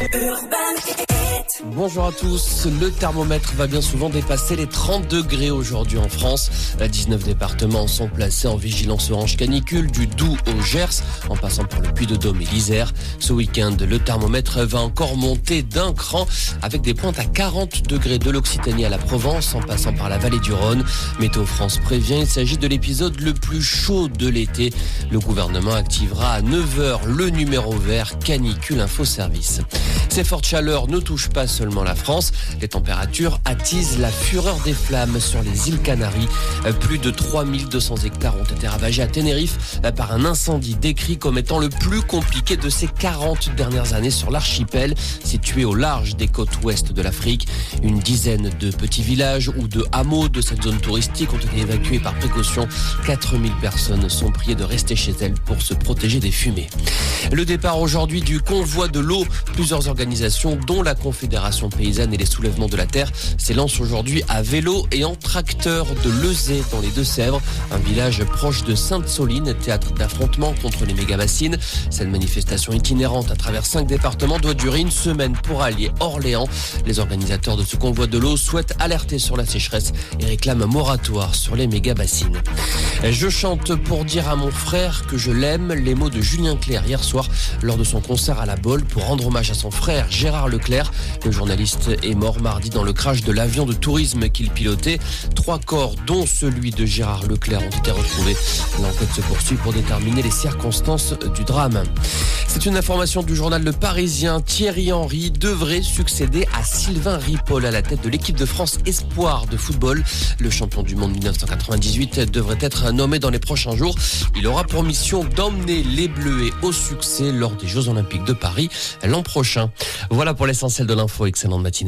Urban. Bonjour à tous. Le thermomètre va bien souvent dépasser les 30 degrés aujourd'hui en France. 19 départements sont placés en vigilance orange canicule du Doubs au Gers, en passant par le Puy-de-Dôme et l'Isère. Ce week-end, le thermomètre va encore monter d'un cran avec des pointes à 40 degrés de l'Occitanie à la Provence, en passant par la vallée du Rhône. Météo France prévient, il s'agit de l'épisode le plus chaud de l'été. Le gouvernement activera à 9h le numéro vert canicule info service. Ces fortes chaleurs ne touchent pas seulement la France. Les températures attisent la fureur des flammes sur les îles Canaries. Plus de 3200 hectares ont été ravagés à Tenerife par un incendie décrit comme étant le plus compliqué de ces 40 dernières années sur l'archipel, situé au large des côtes ouest de l'Afrique. Une dizaine de petits villages ou de hameaux de cette zone touristique ont été évacués par précaution. 4000 personnes sont priées de rester chez elles pour se protéger des fumées. Le départ aujourd'hui du convoi de l'eau. Plusieurs organisations, dont la Confédération paysanne et les soulèvements de la terre, s'élancent aujourd'hui à vélo et en tracteur de Lezay dans les Deux-Sèvres, un village proche de Sainte-Soline, théâtre d'affrontements contre les méga-bassines. Cette manifestation itinérante à travers cinq départements doit durer une semaine pour allier Orléans. Les organisateurs de ce convoi de l'eau souhaitent alerter sur la sécheresse et réclament un moratoire sur les méga-bassines. Je chante pour dire à mon frère que je l'aime, les mots de Julien Clerc hier soir lors de son concert à la Bolle pour rendre hommage à son frère Gérard Leclerc. Le journaliste est mort mardi dans le crash de l'avion de tourisme qu'il pilotait. Trois corps, dont celui de Gérard Leclerc, ont été retrouvés. L'enquête se poursuit pour déterminer les circonstances du drame. C'est une information du journal Le Parisien. Thierry Henry devrait succéder à Sylvain Ripoll à la tête de l'équipe de France Espoir de football. Le champion du monde 1998 devrait être nommé dans les prochains jours. Il aura pour mission d'emmener les Bleus au succès lors des Jeux Olympiques de Paris l'an prochain. Voilà pour l'essentiel de l'info. Excellente matinée.